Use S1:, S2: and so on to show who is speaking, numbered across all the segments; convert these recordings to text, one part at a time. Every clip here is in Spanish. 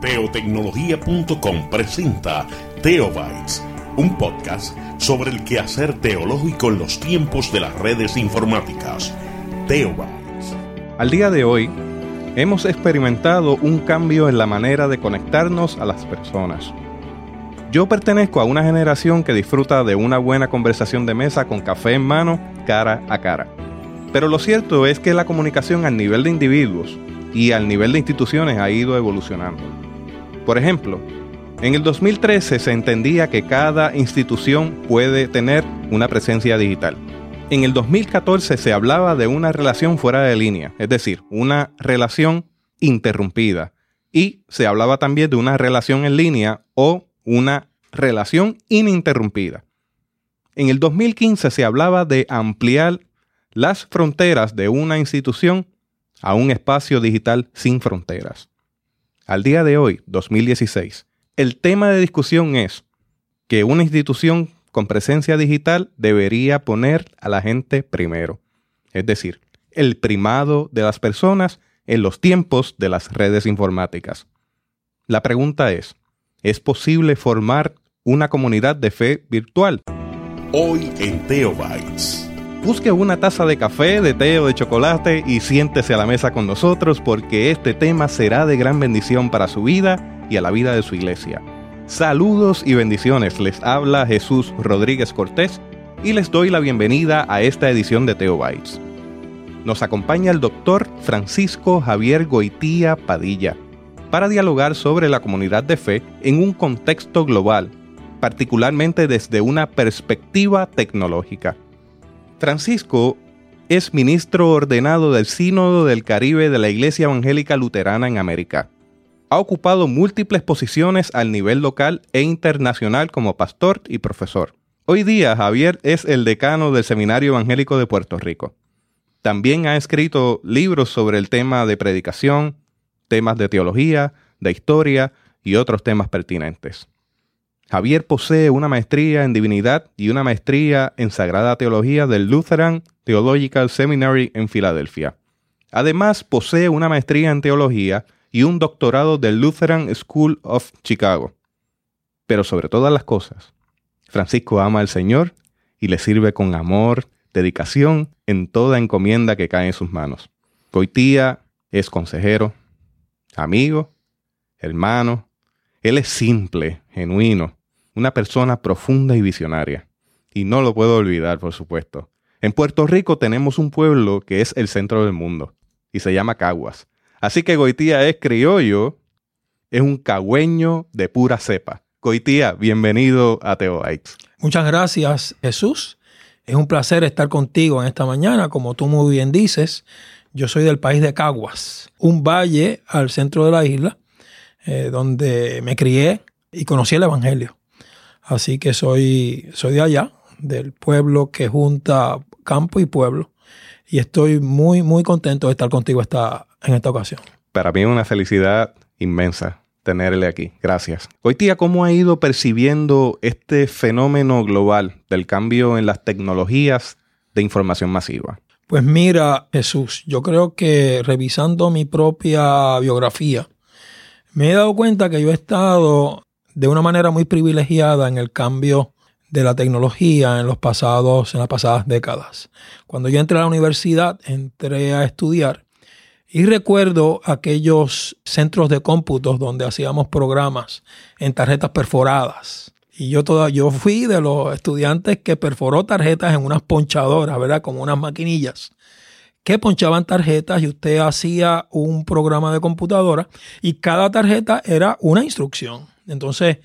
S1: Teotecnología.com presenta Teobytes, un podcast sobre el quehacer teológico en los tiempos de las redes informáticas. Teobytes.
S2: Al día de hoy, hemos experimentado un cambio en la manera de conectarnos a las personas. Yo pertenezco a una generación que disfruta de una buena conversación de mesa con café en mano, cara a cara. Pero lo cierto es que la comunicación al nivel de individuos y al nivel de instituciones ha ido evolucionando. Por ejemplo, en el 2013 se entendía que cada institución puede tener una presencia digital. En el 2014 se hablaba de una relación fuera de línea, es decir, una relación interrumpida. Y se hablaba también de una relación en línea o una relación ininterrumpida. En el 2015 se hablaba de ampliar las fronteras de una institución a un espacio digital sin fronteras. Al día de hoy, 2016, el tema de discusión es que una institución con presencia digital debería poner a la gente primero. Es decir, el primado de las personas en los tiempos de las redes informáticas. La pregunta es, ¿es posible formar una comunidad de fe virtual?
S1: Hoy en Teobytes.
S2: Busque una taza de café, de té o de chocolate y siéntese a la mesa con nosotros porque este tema será de gran bendición para su vida y a la vida de su iglesia. Saludos y bendiciones, les habla Jesús Rodríguez Cortés y les doy la bienvenida a esta edición de Teobytes. Nos acompaña el doctor Francisco Javier Goitía Padilla para dialogar sobre la comunidad de fe en un contexto global, particularmente desde una perspectiva tecnológica. Francisco es ministro ordenado del Sínodo del Caribe de la Iglesia Evangélica Luterana en América. Ha ocupado múltiples posiciones al nivel local e internacional como pastor y profesor. Hoy día Javier es el decano del Seminario Evangélico de Puerto Rico. También ha escrito libros sobre el tema de predicación, temas de teología, de historia y otros temas pertinentes. Javier posee una maestría en divinidad y una maestría en sagrada teología del Lutheran Theological Seminary en Filadelfia. Además, posee una maestría en teología y un doctorado del Lutheran School of Chicago. Pero sobre todas las cosas, Francisco ama al Señor y le sirve con amor, dedicación en toda encomienda que cae en sus manos. Coitía es consejero, amigo, hermano. Él es simple, genuino, una persona profunda y visionaria. Y no lo puedo olvidar, por supuesto. En Puerto Rico tenemos un pueblo que es el centro del mundo y se llama Caguas. Así que Goitía es criollo, es un cagüeño de pura cepa. Goitía, bienvenido a Teoites.
S3: Muchas gracias, Jesús. Es un placer estar contigo en esta mañana. Como tú muy bien dices, yo soy del país de Caguas, un valle al centro de la isla, eh, donde me crié y conocí el Evangelio. Así que soy, soy de allá, del pueblo que junta campo y pueblo. Y estoy muy, muy contento de estar contigo esta, en esta ocasión.
S2: Para mí es una felicidad inmensa tenerle aquí. Gracias. Hoy día, ¿cómo ha ido percibiendo este fenómeno global del cambio en las tecnologías de información masiva?
S3: Pues mira, Jesús, yo creo que revisando mi propia biografía, me he dado cuenta que yo he estado de una manera muy privilegiada en el cambio de la tecnología en los pasados, en las pasadas décadas. Cuando yo entré a la universidad, entré a estudiar y recuerdo aquellos centros de cómputos donde hacíamos programas en tarjetas perforadas. Y yo, toda, yo fui de los estudiantes que perforó tarjetas en unas ponchadoras, ¿verdad? Como unas maquinillas que ponchaban tarjetas y usted hacía un programa de computadora y cada tarjeta era una instrucción. Entonces,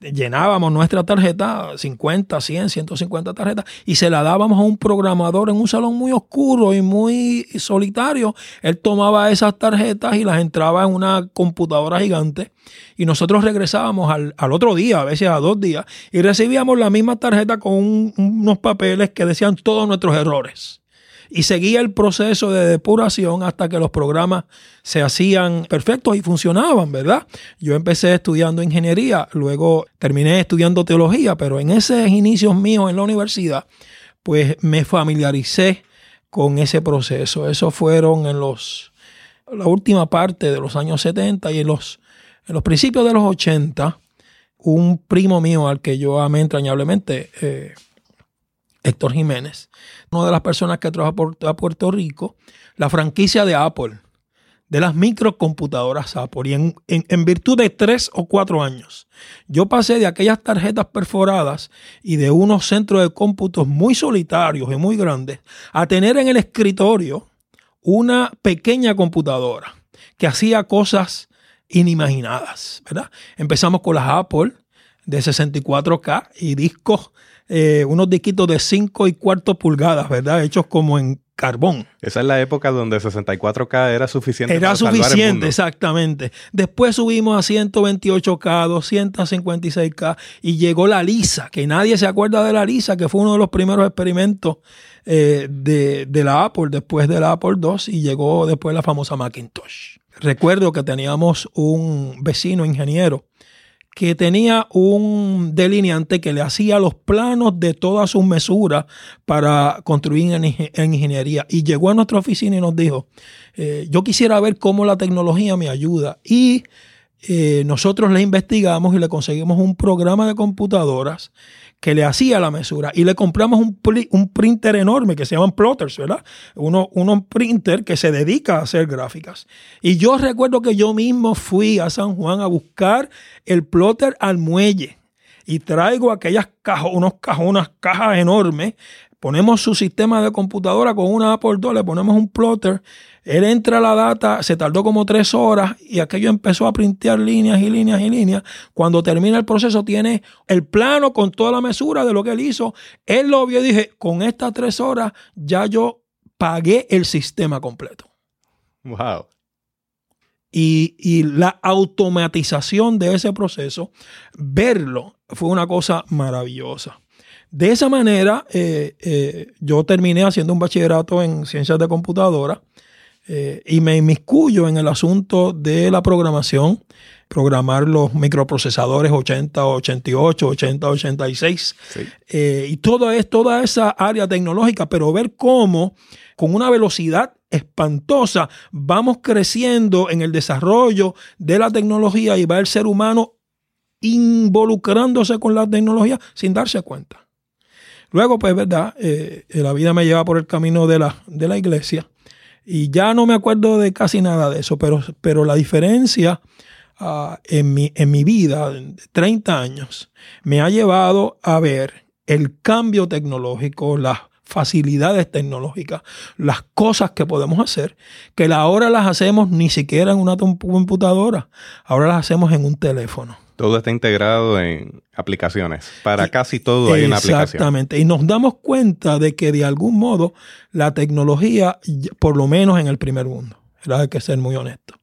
S3: llenábamos nuestra tarjeta, 50, 100, 150 tarjetas, y se la dábamos a un programador en un salón muy oscuro y muy solitario. Él tomaba esas tarjetas y las entraba en una computadora gigante y nosotros regresábamos al, otro día, a veces a dos días, y recibíamos la misma tarjeta con unos papeles que decían todos nuestros errores y seguía el proceso de depuración hasta que los programas se hacían perfectos y funcionaban, ¿verdad? Yo empecé estudiando ingeniería, luego terminé estudiando teología, pero en esos inicios míos en la universidad, pues me familiaricé con ese proceso. Eso fueron en los la última parte de los años 70 y en los En los principios de los 80, un primo mío al que yo amé entrañablemente, eh, Héctor Jiménez, una de las personas que trajo a Puerto Rico, la franquicia de Apple, de las microcomputadoras Apple. Y en, en, virtud de tres o cuatro años, yo pasé de aquellas tarjetas perforadas y de unos centros de cómputos muy solitarios y muy grandes a tener en el escritorio una pequeña computadora que hacía cosas inimaginadas, ¿verdad? Empezamos con las Apple de 64K y discos, eh, unos disquitos de 5 y cuarto pulgadas, ¿verdad? Hechos como en carbón.
S2: Esa es la época donde 64K era suficiente.
S3: Era suficiente, exactamente. Después subimos a 128K, 256K y llegó la Lisa, que nadie se acuerda de la Lisa, que fue uno de los primeros experimentos eh, de, de, la Apple después de la Apple II y llegó después la famosa Macintosh. Recuerdo que teníamos un vecino ingeniero que tenía un delineante que le hacía los planos de todas sus mesuras para construir en, ingeniería. Y llegó a nuestra oficina y nos dijo, eh, yo quisiera ver cómo la tecnología me ayuda. Y eh, nosotros le investigamos y le conseguimos un programa de computadoras que le hacía la mesura y le compramos un, un printer enorme que se llaman plotters, ¿verdad? Uno, uno printer que se dedica a hacer gráficas. Y yo recuerdo que yo mismo fui a San Juan a buscar el plotter al muelle y traigo aquellas cajas, unos cajonas, cajas enormes ponemos su sistema de computadora con una Apple II, le ponemos un plotter, él entra a la data, se tardó como tres horas y aquello empezó a printear líneas y líneas y líneas. Cuando termina el proceso tiene el plano con toda la mesura de lo que él hizo. Él lo vio y dije, con estas tres horas ya yo pagué el sistema completo.
S2: Wow.
S3: Y, y, la automatización de ese proceso, verlo, fue una cosa maravillosa. De esa manera, eh, eh, yo terminé haciendo un bachillerato en ciencias de computadora eh, y me inmiscuyo en el asunto de la programación, programar los microprocesadores 80, 88, 80, 86 y toda, es, toda esa área tecnológica, pero ver cómo con una velocidad espantosa vamos creciendo en el desarrollo de la tecnología y va el ser humano involucrándose con la tecnología sin darse cuenta. Luego, pues, verdad, eh, la vida me lleva por el camino de la, de la iglesia y ya no me acuerdo de casi nada de eso, pero, pero la diferencia ah, en, mi, en mi vida, de 30 años, me ha llevado a ver el cambio tecnológico, las facilidades tecnológicas, las cosas que podemos hacer, que ahora las hacemos ni siquiera en una computadora, ahora las hacemos en un teléfono.
S2: Todo está integrado en aplicaciones. Para casi todo hay una aplicación.
S3: Exactamente. Y nos damos cuenta de que de algún modo la tecnología, por lo menos en el primer mundo, hay que ser muy honesto,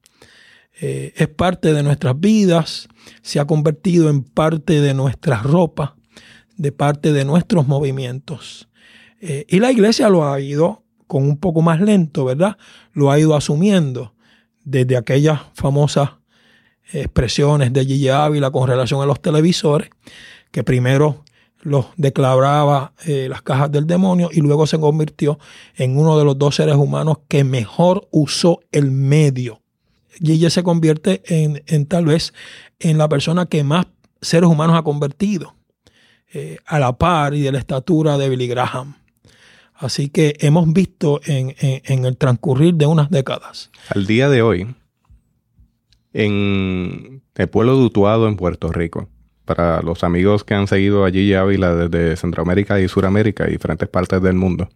S3: eh, es parte de nuestras vidas, se ha convertido en parte de nuestra ropa, de parte de nuestros movimientos. Eh, y la iglesia lo ha ido con un poco más lento, ¿verdad? Lo ha ido asumiendo desde aquellas famosas expresiones de Gigi Ávila con relación a los televisores, que primero los declaraba eh, las cajas del demonio y luego se convirtió en uno de los dos seres humanos que mejor usó el medio. Gigi se convierte en, tal vez en la persona que más seres humanos ha convertido, eh, a la par y de la estatura de Billy Graham. Así que hemos visto en, en el transcurrir de unas décadas.
S2: Al día de hoy, en el pueblo de Utuado, en Puerto Rico. Para los amigos que han seguido allí Ávila desde Centroamérica y Suramérica y diferentes partes del mundo.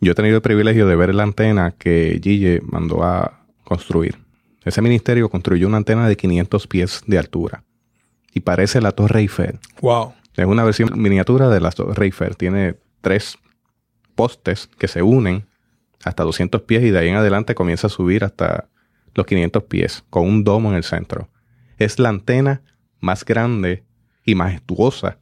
S2: Yo he tenido el privilegio de ver la antena que Gille mandó a construir. Ese ministerio construyó una antena de 500 pies de altura y parece la Torre Eiffel.
S3: Wow.
S2: Es una versión miniatura de la Torre Eiffel. Tiene tres postes que se unen hasta 200 pies y de ahí en adelante comienza a subir hasta los 500 pies, con un domo en el centro. Es la antena más grande y majestuosa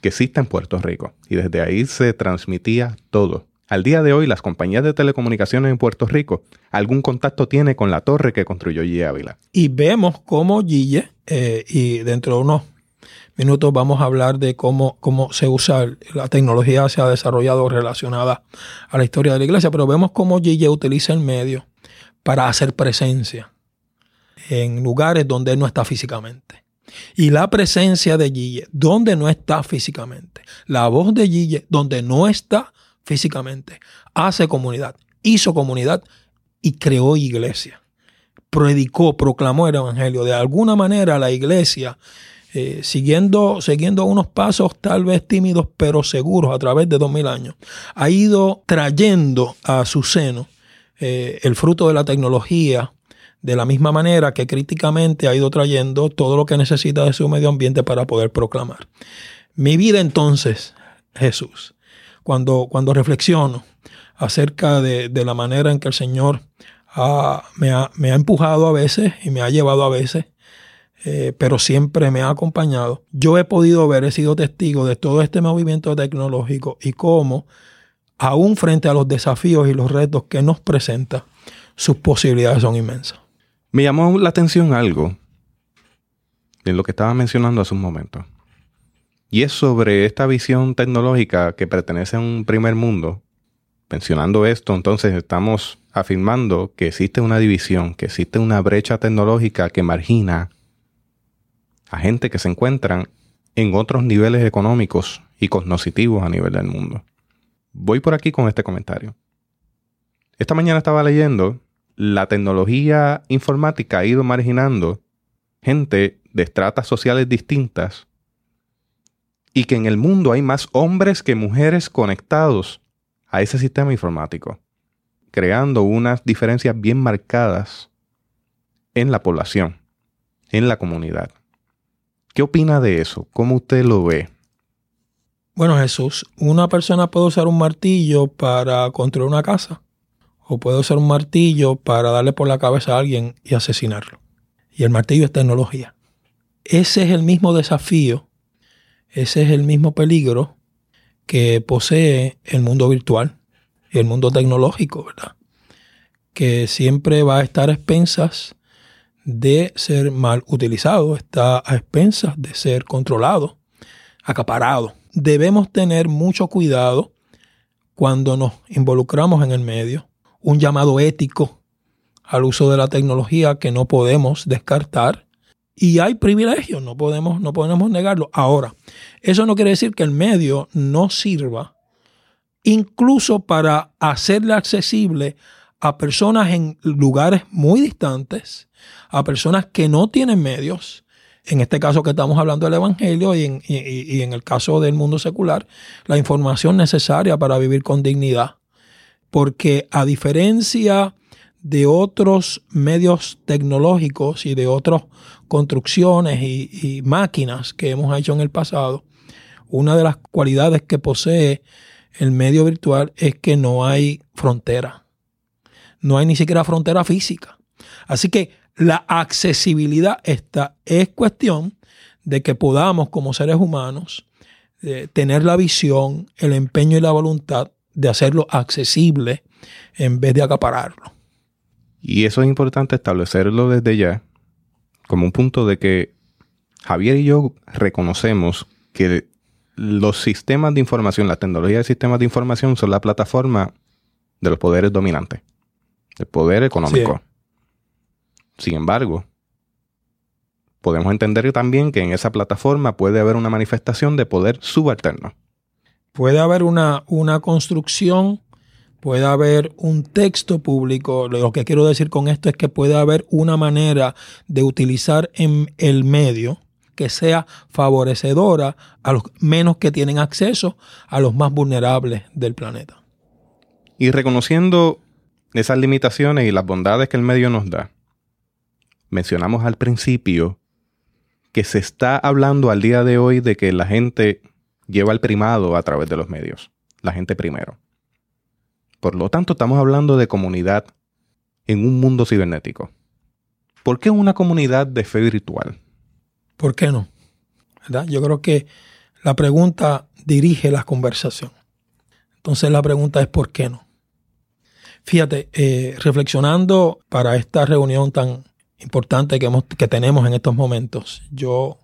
S2: que existe en Puerto Rico. Y desde ahí se transmitía todo. Al día de hoy, las compañías de telecomunicaciones en Puerto Rico algún contacto tiene con la torre que construyó Gille Ávila.
S3: Y vemos cómo Gille, eh, y dentro de unos minutos vamos a hablar de cómo, cómo se usa, la tecnología se ha desarrollado relacionada a la historia de la iglesia, pero vemos cómo Gille utiliza el medio para hacer presencia. en lugares donde Él no está físicamente. Y la presencia de Gille, donde no está físicamente. La voz de Gille, donde no está físicamente. Hace comunidad, hizo comunidad y creó iglesia. Predicó, proclamó el Evangelio. De alguna manera la iglesia, eh, siguiendo, siguiendo unos pasos tal vez tímidos pero seguros a través de dos mil años, ha ido trayendo a su seno eh, el fruto de la tecnología, de la misma manera que críticamente ha ido trayendo todo lo que necesita de su medio ambiente para poder proclamar. Mi vida entonces, Jesús, cuando, cuando reflexiono acerca de, la manera en que el Señor me, ha, empujado a veces y me ha llevado a veces, eh, pero siempre me ha acompañado, yo he podido ver, he sido testigo de todo este movimiento tecnológico y cómo, aún frente a los desafíos y los retos que nos presenta, sus posibilidades son inmensas.
S2: Me llamó la atención algo en lo que estaba mencionando hace un momento. Y es sobre esta visión tecnológica que pertenece a un primer mundo. Mencionando esto, entonces estamos afirmando que existe una división, que existe una brecha tecnológica que margina a gente que se encuentran en otros niveles económicos y cognitivos a nivel del mundo. Voy por aquí con este comentario. Esta mañana estaba leyendo la tecnología informática ha ido marginando gente de estratas sociales distintas y que en el mundo hay más hombres que mujeres conectados a ese sistema informático, creando unas diferencias bien marcadas en la población, en la comunidad. ¿Qué opina de eso? ¿Cómo usted lo ve?
S3: Bueno, Jesús, una persona puede usar un martillo para construir una casa o puede usar un martillo para darle por la cabeza a alguien y asesinarlo. Y el martillo es tecnología. Ese es el mismo desafío, ese es el mismo peligro que posee el mundo virtual y el mundo tecnológico, ¿verdad? Que siempre va a estar expensas de ser mal utilizado, está a expensas de ser controlado, acaparado. Debemos tener mucho cuidado cuando nos involucramos en el medio un llamado ético al uso de la tecnología que no podemos descartar. Y hay privilegios, no podemos, no podemos negarlo. Ahora, eso no quiere decir que el medio no sirva incluso para hacerle accesible a personas en lugares muy distantes, a personas que no tienen medios, en este caso que estamos hablando del Evangelio y en, el caso del mundo secular, la información necesaria para vivir con dignidad porque a diferencia de otros medios tecnológicos y de otras construcciones y, máquinas que hemos hecho en el pasado, una de las cualidades que posee el medio virtual es que no hay frontera. No hay ni siquiera frontera física. Así que la accesibilidad esta es cuestión de que podamos como seres humanos eh, tener la visión, el empeño y la voluntad de hacerlo accesible en vez de acapararlo.
S2: Y eso es importante establecerlo desde ya como un punto de que Javier y yo reconocemos que los sistemas de información, la tecnología de sistemas de información son la plataforma de los poderes dominantes, el poder económico. Sin embargo, podemos entender también que en esa plataforma puede haber una manifestación de poder subalterno.
S3: Puede haber una, una construcción, puede haber un texto público. Lo que quiero decir con esto es que puede haber una manera de utilizar en el medio que sea favorecedora a los menos que tienen acceso a los más vulnerables del planeta.
S2: Y reconociendo esas limitaciones y las bondades que el medio nos da, mencionamos al principio que se está hablando al día de hoy de que la gente lleva el primado a través de los medios, la gente primero. Por lo tanto, estamos hablando de comunidad en un mundo cibernético. ¿Por qué una comunidad de fe virtual?
S3: ¿Por qué no? Yo creo que la pregunta dirige la conversación. Entonces la pregunta es ¿por qué no? Fíjate, eh, reflexionando para esta reunión tan importante que, que tenemos en estos momentos, yo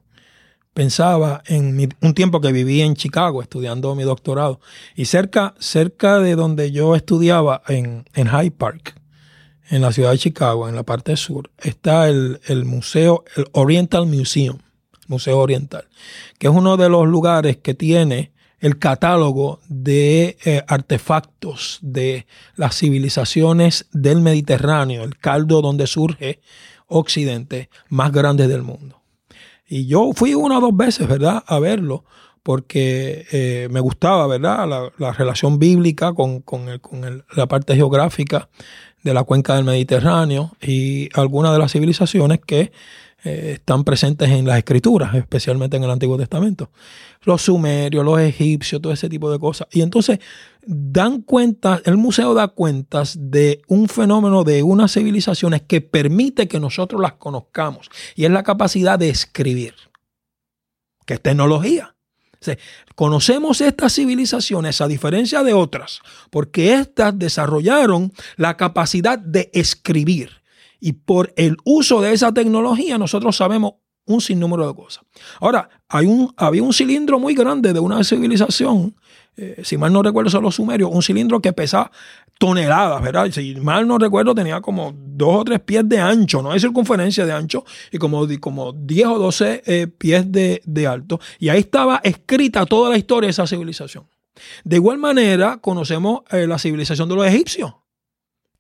S3: pensaba en un tiempo que viví en Chicago estudiando mi doctorado y cerca, cerca de donde yo estudiaba en, en Hyde Park, en la ciudad de Chicago, en la parte sur, está el, museo, el Oriental Museum, Museo Oriental, que es uno de los lugares que tiene el catálogo de eh, artefactos de las civilizaciones del Mediterráneo, el caldo donde surge Occidente más grande del mundo. Y yo fui una o dos veces, ¿verdad?, a verlo, porque eh, me gustaba, ¿verdad?, la, relación bíblica con, la parte geográfica de la cuenca del Mediterráneo y algunas de las civilizaciones que eh, están presentes en las escrituras, especialmente en el Antiguo Testamento. Los sumerios, los egipcios, todo ese tipo de cosas. Y entonces dan cuenta, el museo da cuentas de un fenómeno de unas civilizaciones que permite que nosotros las conozcamos. Y es la capacidad de escribir, que es tecnología. Conocemos estas civilizaciones a diferencia de otras, porque éstas desarrollaron la capacidad de escribir. Y por el uso de esa tecnología nosotros sabemos un sinnúmero de cosas. Ahora, hay un, había un cilindro muy grande de una civilización, eh, si mal no recuerdo son los sumerios, un cilindro que pesa toneladas, ¿verdad? Si mal no recuerdo tenía como dos o tres pies de ancho, no hay circunferencia de ancho, y como, como 10 o 12 eh, pies de, alto. Y ahí estaba escrita toda la historia de esa civilización. De igual manera, conocemos eh, la civilización de los egipcios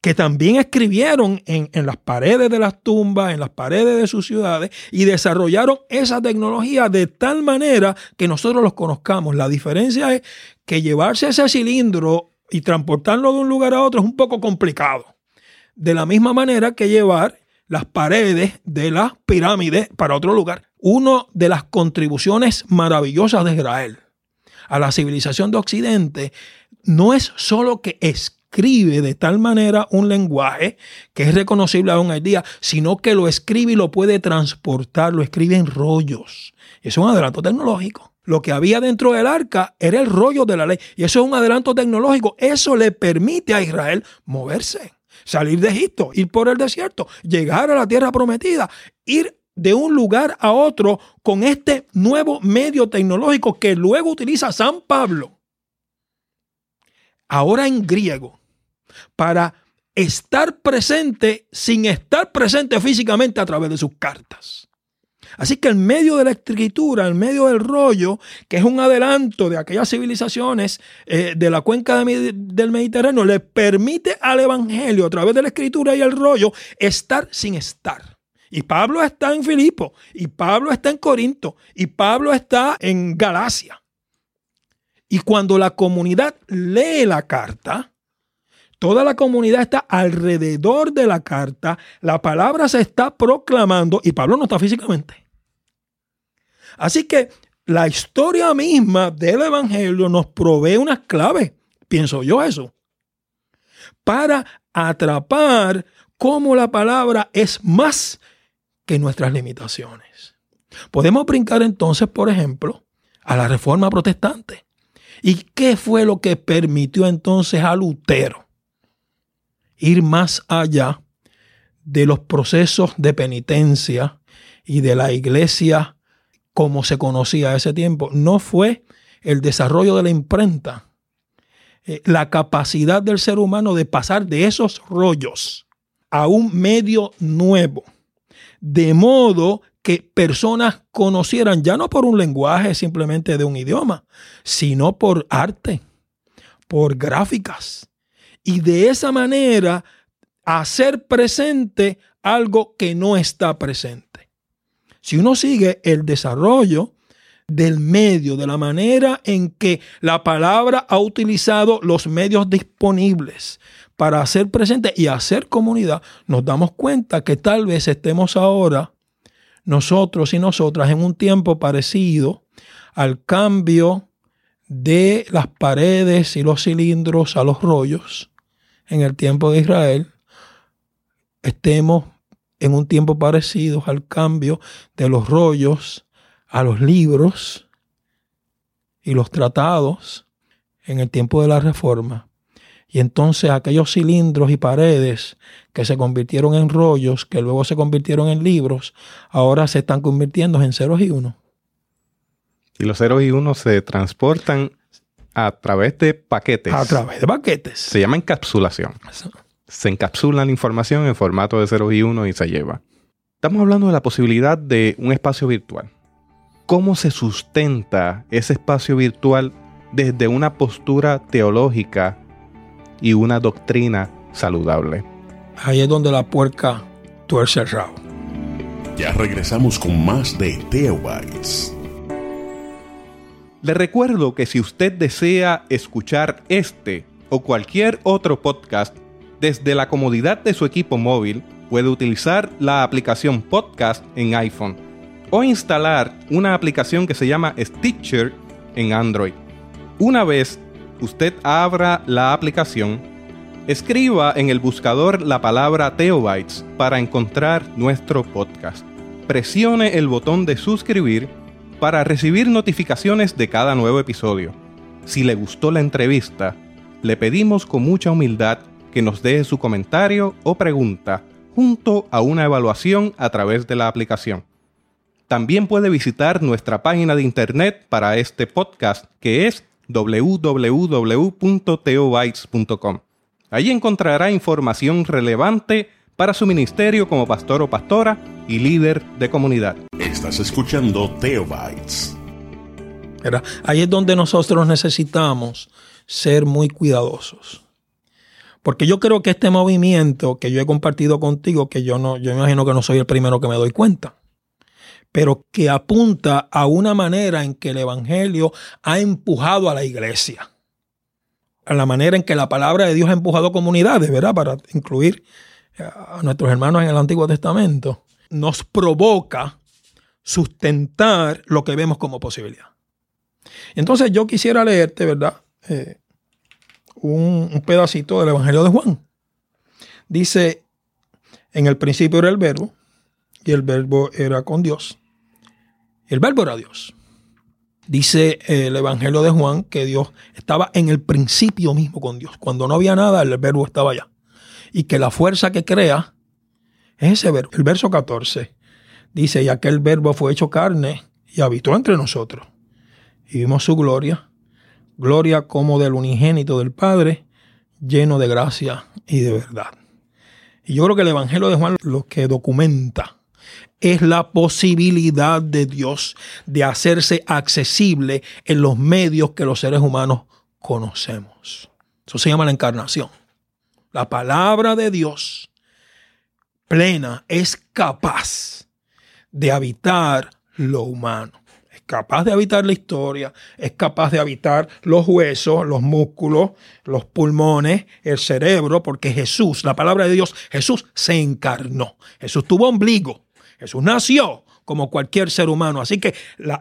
S3: que también escribieron en, las paredes de las tumbas, en las paredes de sus ciudades, y desarrollaron esa tecnología de tal manera que nosotros los conozcamos. La diferencia es que llevarse ese cilindro y transportarlo de un lugar a otro es un poco complicado. De la misma manera que llevar las paredes de las pirámides para otro lugar. Una de las contribuciones maravillosas de Israel a la civilización de Occidente no es solo que es escribe de tal manera un lenguaje que es reconocible aún hoy día, sino que lo escribe y lo puede transportar, lo escribe en rollos. Es un adelanto tecnológico. Lo que había dentro del arca era el rollo de la ley. Y eso es un adelanto tecnológico. Eso le permite a Israel moverse, salir de Egipto, ir por el desierto, llegar a la tierra prometida, ir de un lugar a otro con este nuevo medio tecnológico que luego utiliza San Pablo. Ahora en griego para estar presente sin estar presente físicamente a través de sus cartas. Así que en medio de la escritura, en medio del rollo, que es un adelanto de aquellas civilizaciones eh, de la cuenca del Mediterráneo, le permite al Evangelio, a través de la escritura y el rollo, estar sin estar. Y Pablo está en Filipo, y Pablo está en Corinto, y Pablo está en Galacia. Y cuando la comunidad lee la carta, Toda la comunidad está alrededor de la carta, la palabra se está proclamando y Pablo no está físicamente. Así que la historia misma del Evangelio nos provee unas claves, pienso yo eso, para atrapar cómo la palabra es más que nuestras limitaciones. Podemos brincar entonces, por ejemplo, a la reforma protestante. ¿Y qué fue lo que permitió entonces a Lutero ir más allá de los procesos de penitencia y de la iglesia como se conocía a ese tiempo. No fue el desarrollo de la imprenta, eh, la capacidad del ser humano de pasar de esos rollos a un medio nuevo, de modo que personas conocieran ya no por un lenguaje simplemente de un idioma, sino por arte, por gráficas, y de esa manera hacer presente algo que no está presente. Si uno sigue el desarrollo del medio, de la manera en que la palabra ha utilizado los medios disponibles para hacer presente y hacer comunidad, nos damos cuenta que tal vez estemos ahora nosotros y nosotras en un tiempo parecido al cambio de las paredes y los cilindros a los rollos en el tiempo de Israel, estemos en un tiempo parecido al cambio de los rollos a los libros y los tratados en el tiempo de la reforma. Y entonces aquellos cilindros y paredes que se convirtieron en rollos, que luego se convirtieron en libros, ahora se están convirtiendo en ceros y unos.
S2: Y los ceros y unos se transportan a través de paquetes.
S3: A través de paquetes.
S2: Se llama encapsulación. Se encapsula la información en formato de 0 y 1 y se lleva. Estamos hablando de la posibilidad de un espacio virtual. ¿Cómo se sustenta ese espacio virtual desde una postura teológica y una doctrina saludable?
S3: Ahí es donde la puerca tuerce el rabo.
S1: Ya regresamos con más de Teobytes.
S2: Le recuerdo que si usted desea escuchar este o cualquier otro podcast desde la comodidad de su equipo móvil, puede utilizar la aplicación Podcast en iPhone o instalar una aplicación que se llama Stitcher en Android. Una vez usted abra la aplicación, escriba en el buscador la palabra Teobytes para encontrar nuestro podcast. Presione el botón de suscribir para recibir notificaciones de cada nuevo episodio. Si le gustó la entrevista, le pedimos con mucha humildad que nos deje su comentario o pregunta junto a una evaluación a través de la aplicación. También puede visitar nuestra página de internet para este podcast que es www.teobytes.com. Allí encontrará información relevante para su ministerio como pastor o pastora y líder de comunidad.
S1: Estás escuchando Teobytes.
S3: Ahí es donde nosotros necesitamos ser muy cuidadosos. Porque yo creo que este movimiento que yo he compartido contigo, que yo no, yo imagino que no soy el primero que me doy cuenta, pero que apunta a una manera en que el Evangelio ha empujado a la iglesia. A la manera en que la palabra de Dios ha empujado comunidades, ¿verdad? Para incluir a nuestros hermanos en el Antiguo Testamento, nos provoca sustentar lo que vemos como posibilidad. Entonces yo quisiera leerte, ¿verdad? Eh, un, pedacito del Evangelio de Juan. Dice, en el principio era el verbo, y el verbo era con Dios. El verbo era Dios. Dice el Evangelio de Juan que Dios estaba en el principio mismo con Dios. Cuando no había nada, el verbo estaba allá. Y que la fuerza que crea es ese verbo. El verso 14 dice, y aquel verbo fue hecho carne y habitó entre nosotros. Y vimos su gloria, gloria como del unigénito del Padre, lleno de gracia y de verdad. Y yo creo que el Evangelio de Juan lo que documenta es la posibilidad de Dios de hacerse accesible en los medios que los seres humanos conocemos. Eso se llama la encarnación. La palabra de Dios plena es capaz de habitar lo humano capaz de habitar la historia, es capaz de habitar los huesos, los músculos, los pulmones, el cerebro, porque Jesús, la palabra de Dios, Jesús se encarnó. Jesús tuvo ombligo, Jesús nació, como cualquier ser humano. Así que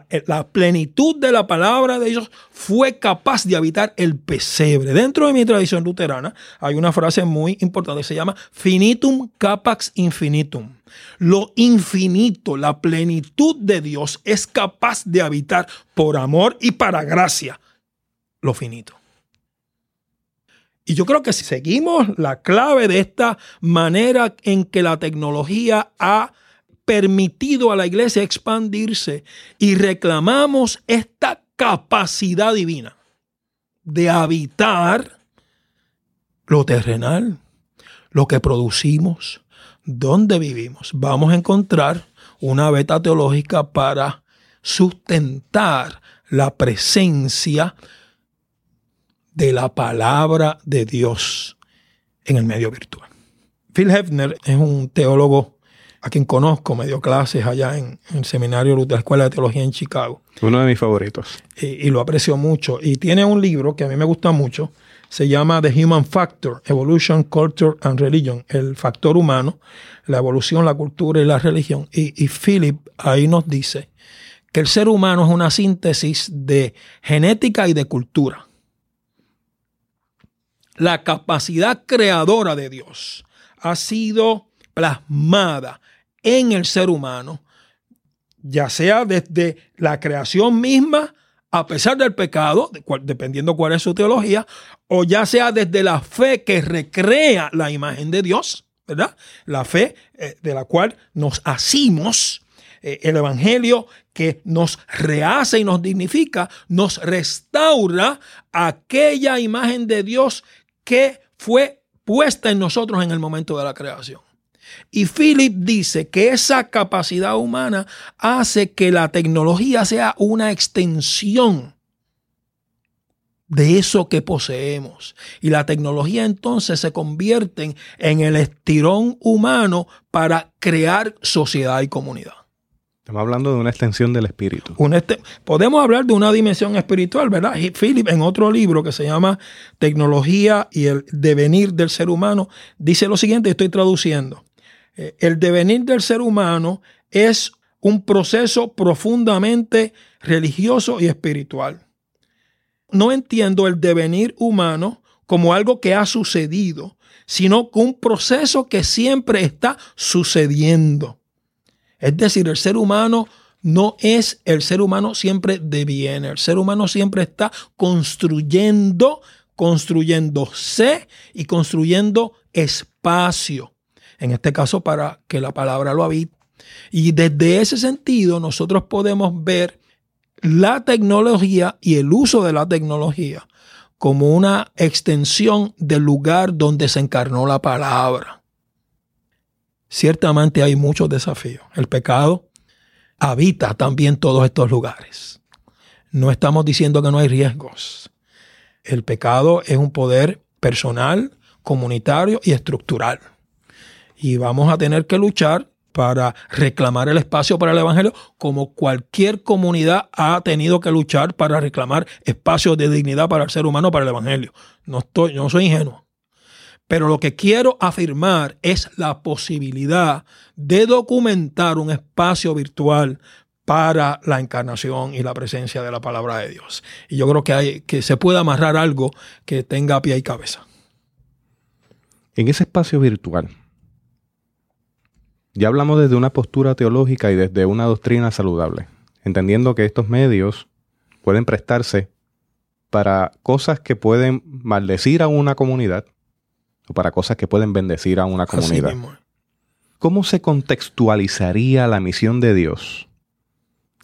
S3: eh, la, plenitud de la palabra de Dios fue capaz de habitar el pesebre. Dentro de mi tradición luterana hay una frase muy importante que se llama finitum capax infinitum. Lo infinito, la plenitud de Dios es capaz de habitar por amor y para gracia lo finito. Y yo creo que si seguimos la clave de esta manera en que la tecnología ha permitido a la iglesia expandirse y reclamamos esta capacidad divina de habitar lo terrenal, lo que producimos, donde vivimos. Vamos a encontrar una beta teológica para sustentar la presencia de la palabra de Dios en el medio virtual. Phil Hefner es un teólogo a quien conozco, me dio clases allá en, el seminario de la Escuela de Teología en Chicago.
S2: Uno de mis favoritos.
S3: Y, lo aprecio mucho. Y tiene un libro que a mí me gusta mucho, se llama The Human Factor, Evolution, Culture and Religion, el factor humano, la evolución, la cultura y la religión. Y, y Philip ahí nos dice que el ser humano es una síntesis de genética y de cultura. La capacidad creadora de Dios ha sido plasmada en el ser humano, ya sea desde la creación misma, a pesar del pecado, dependiendo cuál es su teología, o ya sea desde la fe que recrea la imagen de Dios, ¿verdad? La fe eh, de la cual nos asimos, eh, el Evangelio que nos rehace y nos dignifica, nos restaura aquella imagen de Dios que fue puesta en nosotros en el momento de la creación. Y Philip dice que esa capacidad humana hace que la tecnología sea una extensión de eso que poseemos. Y la tecnología entonces se convierte en el estirón humano para crear sociedad y comunidad.
S2: Estamos hablando de una extensión del espíritu.
S3: Este, podemos hablar de una dimensión espiritual, ¿verdad? Philip en otro libro que se llama Tecnología y el devenir del ser humano dice lo siguiente, estoy traduciendo. Eh, el devenir del ser humano es un proceso profundamente religioso y espiritual. No entiendo el devenir humano como algo que ha sucedido, sino como un proceso que siempre está sucediendo. Es decir, el ser humano no es el ser humano siempre de bien. El ser humano siempre está construyendo, construyéndose y construyendo espacio. En este caso, para que la palabra lo habite. Y desde ese sentido, nosotros podemos ver la tecnología y el uso de la tecnología como una extensión del lugar donde se encarnó la palabra. Ciertamente hay muchos desafíos. El pecado habita también todos estos lugares. No estamos diciendo que no hay riesgos. El pecado es un poder personal, comunitario y estructural. Y vamos a tener que luchar para reclamar el espacio para el Evangelio, como cualquier comunidad ha tenido que luchar para reclamar espacios de dignidad para el ser humano, para el Evangelio. No, estoy, no soy ingenuo. Pero lo que quiero afirmar es la posibilidad de documentar un espacio virtual para la encarnación y la presencia de la palabra de Dios. Y yo creo que, hay, que se puede amarrar algo que tenga pie y cabeza.
S2: En ese espacio virtual, ya hablamos desde una postura teológica y desde una doctrina saludable, entendiendo que estos medios pueden prestarse para cosas que pueden maldecir a una comunidad o para cosas que pueden bendecir a una comunidad. ¿Cómo se contextualizaría la misión de Dios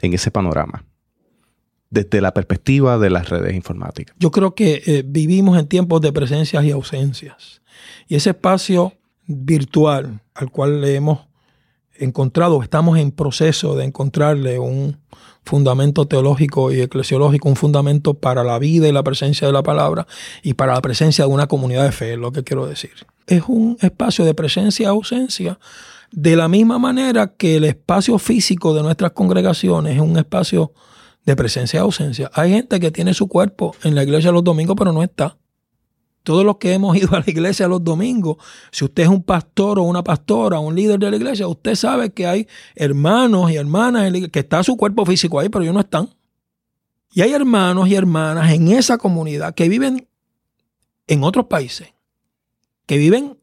S2: en ese panorama? Desde la perspectiva de las redes informáticas.
S3: Yo creo que eh, vivimos en tiempos de presencias y ausencias. Y ese espacio virtual al cual le hemos encontrado, estamos en proceso de encontrarle un fundamento teológico y eclesiológico, un fundamento para la vida y la presencia de la palabra y para la presencia de una comunidad de fe, es lo que quiero decir. Es un espacio de presencia y ausencia, de la misma manera que el espacio físico de nuestras congregaciones es un espacio de presencia y ausencia. Hay gente que tiene su cuerpo en la iglesia los domingos, pero no está todos los que hemos ido a la iglesia los domingos, si usted es un pastor o una pastora, un líder de la iglesia, usted sabe que hay hermanos y hermanas que está su cuerpo físico ahí, pero ellos no están. Y hay hermanos y hermanas en esa comunidad que viven en otros países, que viven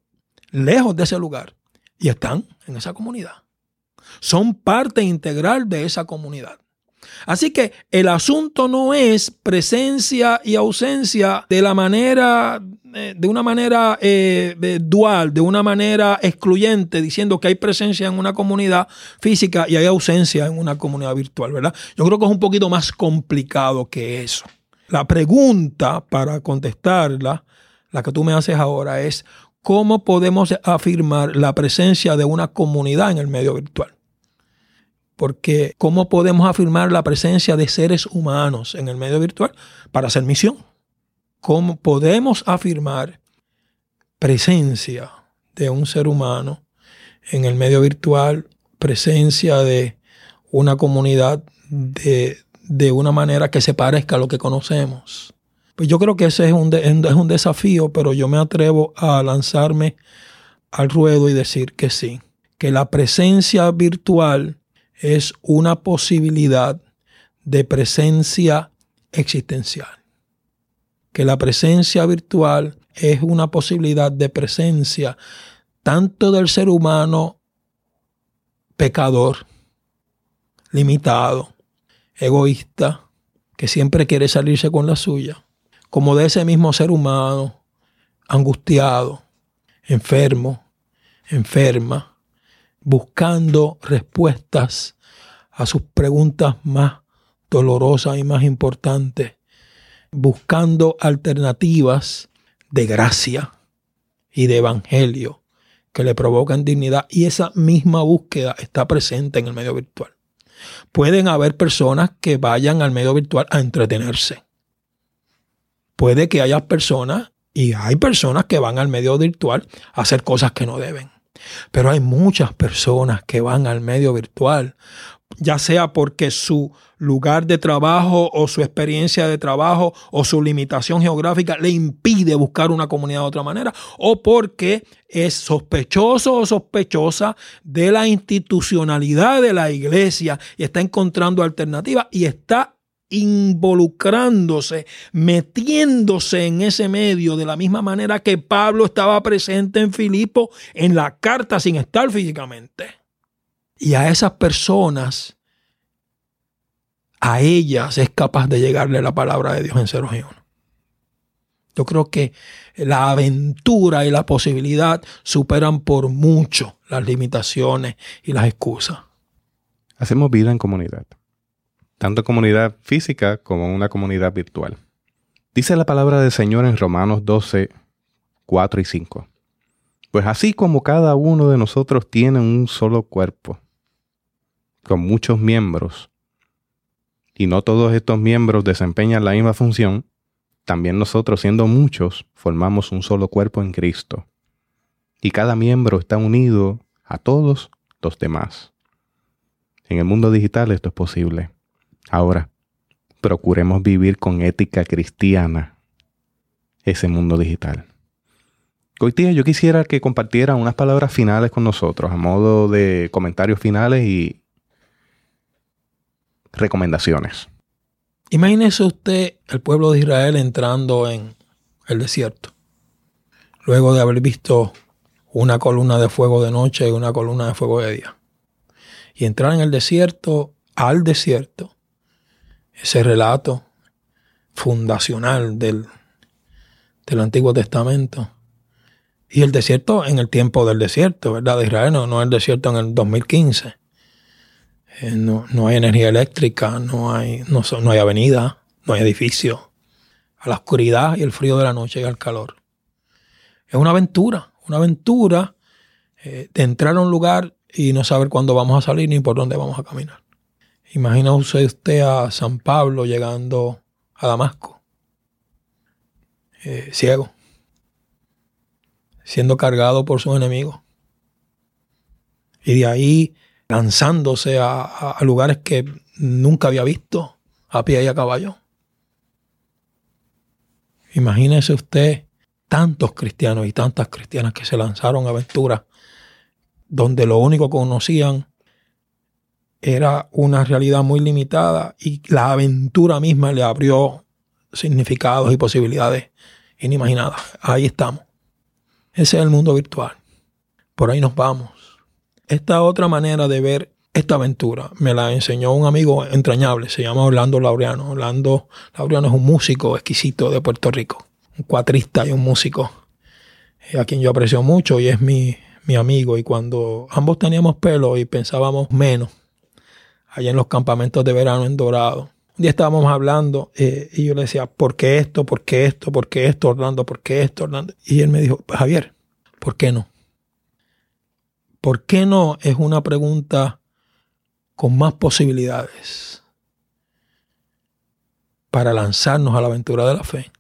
S3: lejos de ese lugar y están en esa comunidad. Son parte integral de esa comunidad. Así que el asunto no es presencia y ausencia de la manera, eh, de una manera eh, dual, de una manera excluyente, diciendo que hay presencia en una comunidad física y hay ausencia en una comunidad virtual, ¿verdad? Yo creo que es un poquito más complicado que eso. La pregunta para contestarla, la que tú me haces ahora, es cómo podemos afirmar la presencia de una comunidad en el medio virtual. Porque ¿cómo podemos afirmar la presencia de seres humanos en el medio virtual para hacer misión? ¿Cómo podemos afirmar presencia de un ser humano en el medio virtual, presencia de una comunidad de, una manera que se parezca a lo que conocemos? Pues yo creo que ese es un, es un desafío, pero yo me atrevo a lanzarme al ruedo y decir que sí, que la presencia virtual es una posibilidad de presencia existencial. Que la presencia virtual es una posibilidad de presencia tanto del ser humano pecador, limitado, egoísta, que siempre quiere salirse con la suya, como de ese mismo ser humano angustiado, enfermo, enferma, buscando respuestas a sus preguntas más dolorosas y más importantes, buscando alternativas de gracia y de evangelio que le provocan dignidad y esa misma búsqueda está presente en el medio virtual. Pueden haber personas que vayan al medio virtual a entretenerse. Puede que haya personas y hay personas que van al medio virtual a hacer cosas que no deben. Pero hay muchas personas que van al medio virtual ya sea porque su lugar de trabajo o su experiencia de trabajo o su limitación geográfica le impide buscar una comunidad de otra manera, o porque es sospechoso o sospechosa de la institucionalidad de la iglesia y está encontrando alternativas y está involucrándose, metiéndose en ese medio de la misma manera que Pablo estaba presente en Filipo en la carta sin estar físicamente. Y a esas personas, a ellas es capaz de llegarle la palabra de Dios en 0 y 1. Yo creo que la aventura y la posibilidad superan por mucho las limitaciones y las excusas.
S2: Hacemos vida en comunidad, tanto comunidad física como una comunidad virtual. Dice la palabra del Señor en Romanos 12, 4 y 5. Pues así como cada uno de nosotros tiene un solo cuerpo, con muchos miembros y no todos estos miembros desempeñan la misma función, también nosotros siendo muchos formamos un solo cuerpo en Cristo. Y cada miembro está unido a todos los demás. En el mundo digital esto es posible. Ahora, procuremos vivir con ética cristiana ese mundo digital. Hoy día yo quisiera que compartiera unas palabras finales con nosotros, a modo de comentarios finales y, recomendaciones.
S3: Imagínese usted el pueblo de Israel entrando en el desierto, luego de haber visto una columna de fuego de noche y una columna de fuego de día. Y entrar en el desierto, al desierto, ese relato fundacional del, del Antiguo Testamento. Y el desierto en el tiempo del desierto, ¿verdad? De Israel, no, no el desierto en el 2015. Eh, no, hay energía eléctrica, no hay, no, no hay avenida, no hay edificio. A la oscuridad y el frío de la noche y al calor. Es una aventura, una aventura eh, de entrar a un lugar y no saber cuándo vamos a salir ni por dónde vamos a caminar. Imagina usted a San Pablo llegando a Damasco, eh, ciego, siendo cargado por sus enemigos. Y de ahí lanzándose a, lugares que nunca había visto, a pie y a caballo. Imagínese usted tantos cristianos y tantas cristianas que se lanzaron a aventuras donde lo único que conocían era una realidad muy limitada y la aventura misma le abrió significados y posibilidades inimaginadas. Ahí estamos. Ese es el mundo virtual. Por ahí nos vamos. Esta otra manera de ver esta aventura me la enseñó un amigo entrañable, se llama Orlando Laureano. Orlando Laureano es un músico exquisito de Puerto Rico, un cuatrista y un músico eh, a quien yo aprecio mucho y es mi, amigo. Y cuando ambos teníamos pelo y pensábamos menos, allá en los campamentos de verano en Dorado, un día estábamos hablando eh, y yo le decía, ¿por qué esto? ¿Por qué esto? ¿Por qué esto, Orlando? ¿Por qué esto, Orlando? Y él me dijo, Javier, ¿por qué no? ¿Por qué no? Es una pregunta con más posibilidades para lanzarnos a la aventura de la fe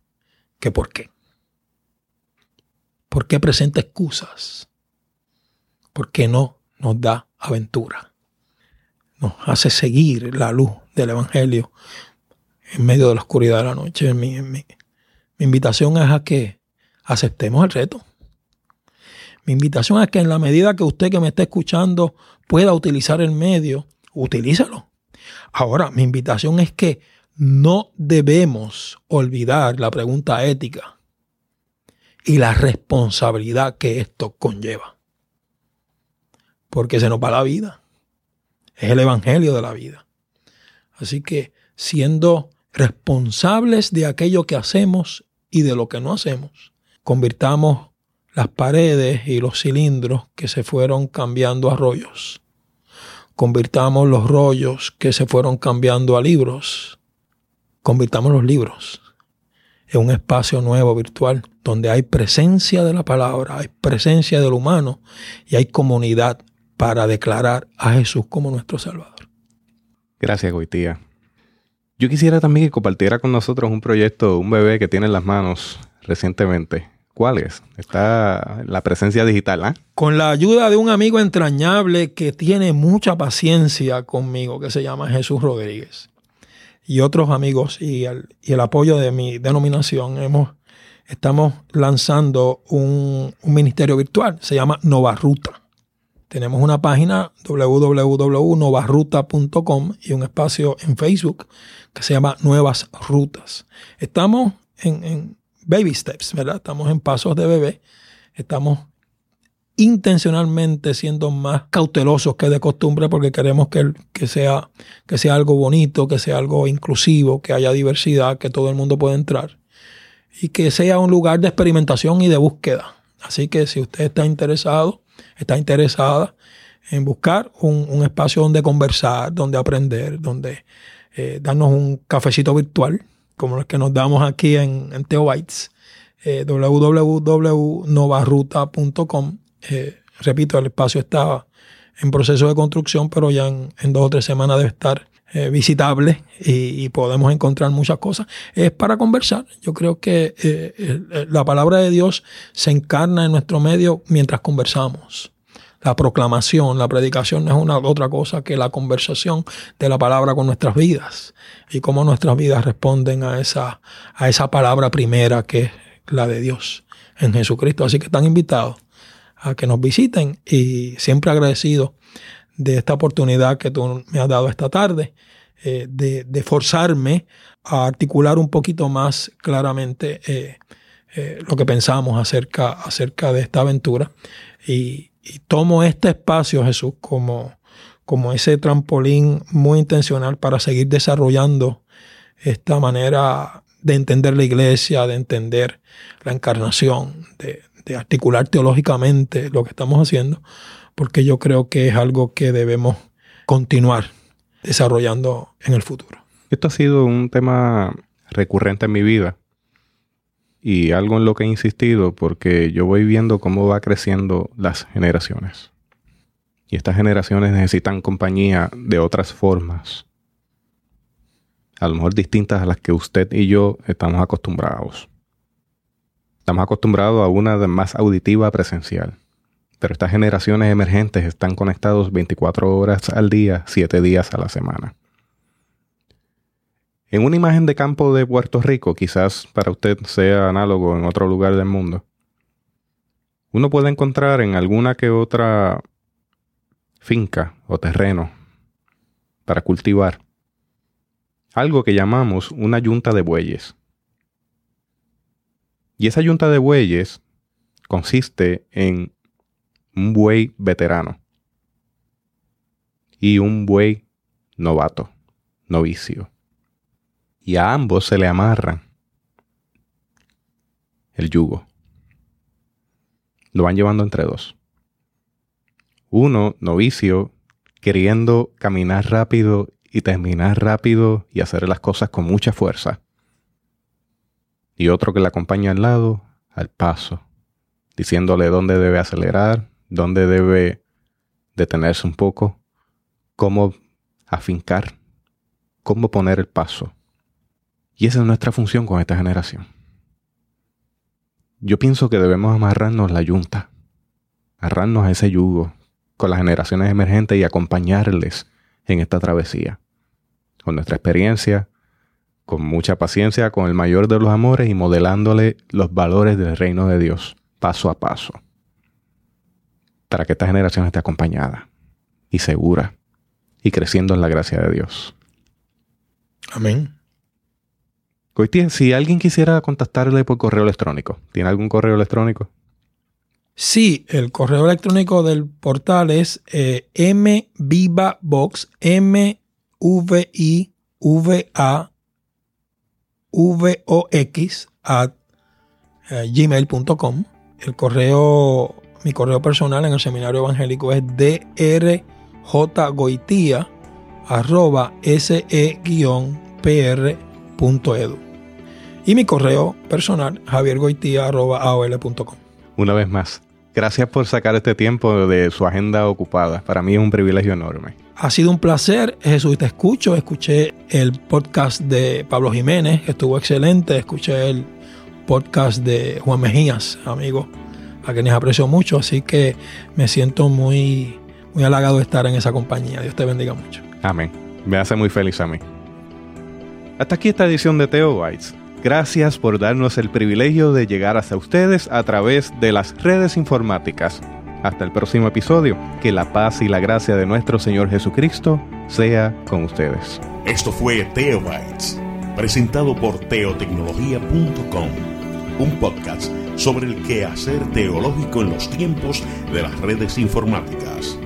S3: que por qué. ¿Por qué presenta excusas? ¿Por qué no nos da aventura? Nos hace seguir la luz del Evangelio en medio de la oscuridad de la noche. mi invitación es a que aceptemos el reto. Mi invitación es que en la medida que usted que me está escuchando pueda utilizar el medio, utilízalo. Ahora, mi invitación es que no debemos olvidar la pregunta ética y la responsabilidad que esto conlleva. Porque se nos va la vida. Es el evangelio de la vida. Así que siendo responsables de aquello que hacemos y de lo que no hacemos, convirtamos las paredes y los cilindros que se fueron cambiando a rollos. Convirtamos los rollos que se fueron cambiando a libros. Convirtamos los libros es un espacio nuevo virtual donde hay presencia de la palabra, hay presencia del humano y hay comunidad para declarar a Jesús como nuestro Salvador.
S2: Gracias, Goitía. Yo quisiera también que compartiera con nosotros un proyecto, un bebé que tiene en las manos recientemente. ¿Cuál es? Está la presencia digital, ¿ah?
S3: Con la ayuda de un amigo entrañable que tiene mucha paciencia conmigo, que se llama Jesús Rodríguez. Y otros amigos y el, apoyo de mi denominación, hemos, estamos lanzando un, un ministerio virtual. Se llama Nova Ruta. Tenemos una página www.novarruta.com y un espacio en Facebook que se llama Nuevas Rutas. Estamos en, baby steps, ¿verdad? Estamos en pasos de bebé. Estamos intencionalmente siendo más cautelosos que de costumbre porque queremos que, que, sea, que sea algo bonito, que sea algo inclusivo, que haya diversidad, que todo el mundo pueda entrar y que sea un lugar de experimentación y de búsqueda. Así que si usted está interesado, está interesada en buscar un, espacio donde conversar, donde aprender, donde eh, darnos un cafecito virtual, como el que nos damos aquí en, en Teobytes, eh, www.novarruta.com. Eh, repito, el espacio está en proceso de construcción, pero ya en, dos o tres semanas debe estar eh, visitable y, podemos encontrar muchas cosas. Es para conversar. Yo creo que la palabra de Dios se encarna en nuestro medio mientras conversamos la proclamación, la predicación no es una otra cosa que la conversación de la palabra con nuestras vidas y cómo nuestras vidas responden a esa, a esa palabra primera que es la de Dios en Jesucristo. Así que están invitados a que nos visiten y siempre agradecido de esta oportunidad que tú me has dado esta tarde, eh, de, forzarme a articular un poquito más claramente eh, eh, lo que pensamos acerca, acerca de esta aventura. Y, y tomo este espacio, Jesús, como, como ese trampolín muy intencional para seguir desarrollando esta manera de entender la iglesia, de entender la encarnación, de, articular teológicamente lo que estamos haciendo, porque yo creo que es algo que debemos continuar desarrollando en el futuro.
S2: Esto ha sido un tema recurrente en mi vida y algo en lo que he insistido porque yo voy viendo cómo va creciendo las generaciones. Y estas generaciones necesitan compañía de otras formas, a lo mejor distintas a las que usted y yo estamos acostumbrados. Estamos acostumbrados a una más auditiva presencial, pero estas generaciones emergentes están conectados 24 horas al día, 7 días a la semana. En una imagen de campo de Puerto Rico, quizás para usted sea análogo en otro lugar del mundo, uno puede encontrar en alguna que otra finca o terreno para cultivar algo que llamamos una yunta de bueyes. Y esa yunta de bueyes consiste en un buey veterano y un buey novato, novicio y a ambos se le amarran el yugo. Lo van llevando entre dos. Uno, novicio, queriendo caminar rápido y terminar rápido y hacer las cosas con mucha fuerza. Y otro que le acompaña al lado, al paso, diciéndole dónde debe acelerar, dónde debe detenerse un poco, cómo afincar, cómo poner el paso. Y esa es nuestra función con esta generación. Yo pienso que debemos amarrarnos la yunta, amarrarnos a ese yugo con las generaciones emergentes y acompañarles en esta travesía. Con nuestra experiencia, con mucha paciencia, con el mayor de los amores y modelándole los valores del reino de Dios paso a paso. Para que esta generación esté acompañada y segura y creciendo en la gracia de Dios.
S3: Amén
S2: si alguien quisiera contactarle por correo electrónico, ¿tiene algún correo electrónico?
S3: Sí, el correo electrónico del portal es eh, mvivabox, m v i v a v o x at eh, gmail.com. El correo, mi correo personal en el seminario evangélico es drjgoitia arroba se-pr.edu y mi correo personal javiergoitia.aol.com.
S2: Una vez más, gracias por sacar este tiempo de su agenda ocupada. Para mí es un privilegio enorme.
S3: Ha sido un placer, Jesús, te escucho. Escuché el podcast de Pablo Jiménez, estuvo excelente. Escuché el podcast de Juan Mejías, amigo, a quienes aprecio mucho. Así que me siento muy, muy halagado de estar en esa compañía. Dios te bendiga mucho.
S2: Amén. Me hace muy feliz a mí. Hasta aquí esta edición de Teo Bites. Gracias por darnos el privilegio de llegar hasta ustedes a través de las redes informáticas. Hasta el próximo episodio. Que la paz y la gracia de nuestro Señor Jesucristo sea con ustedes.
S1: Esto fue Teo Bytes, presentado por teotecnología.com, un podcast sobre el quehacer teológico en los tiempos de las redes informáticas.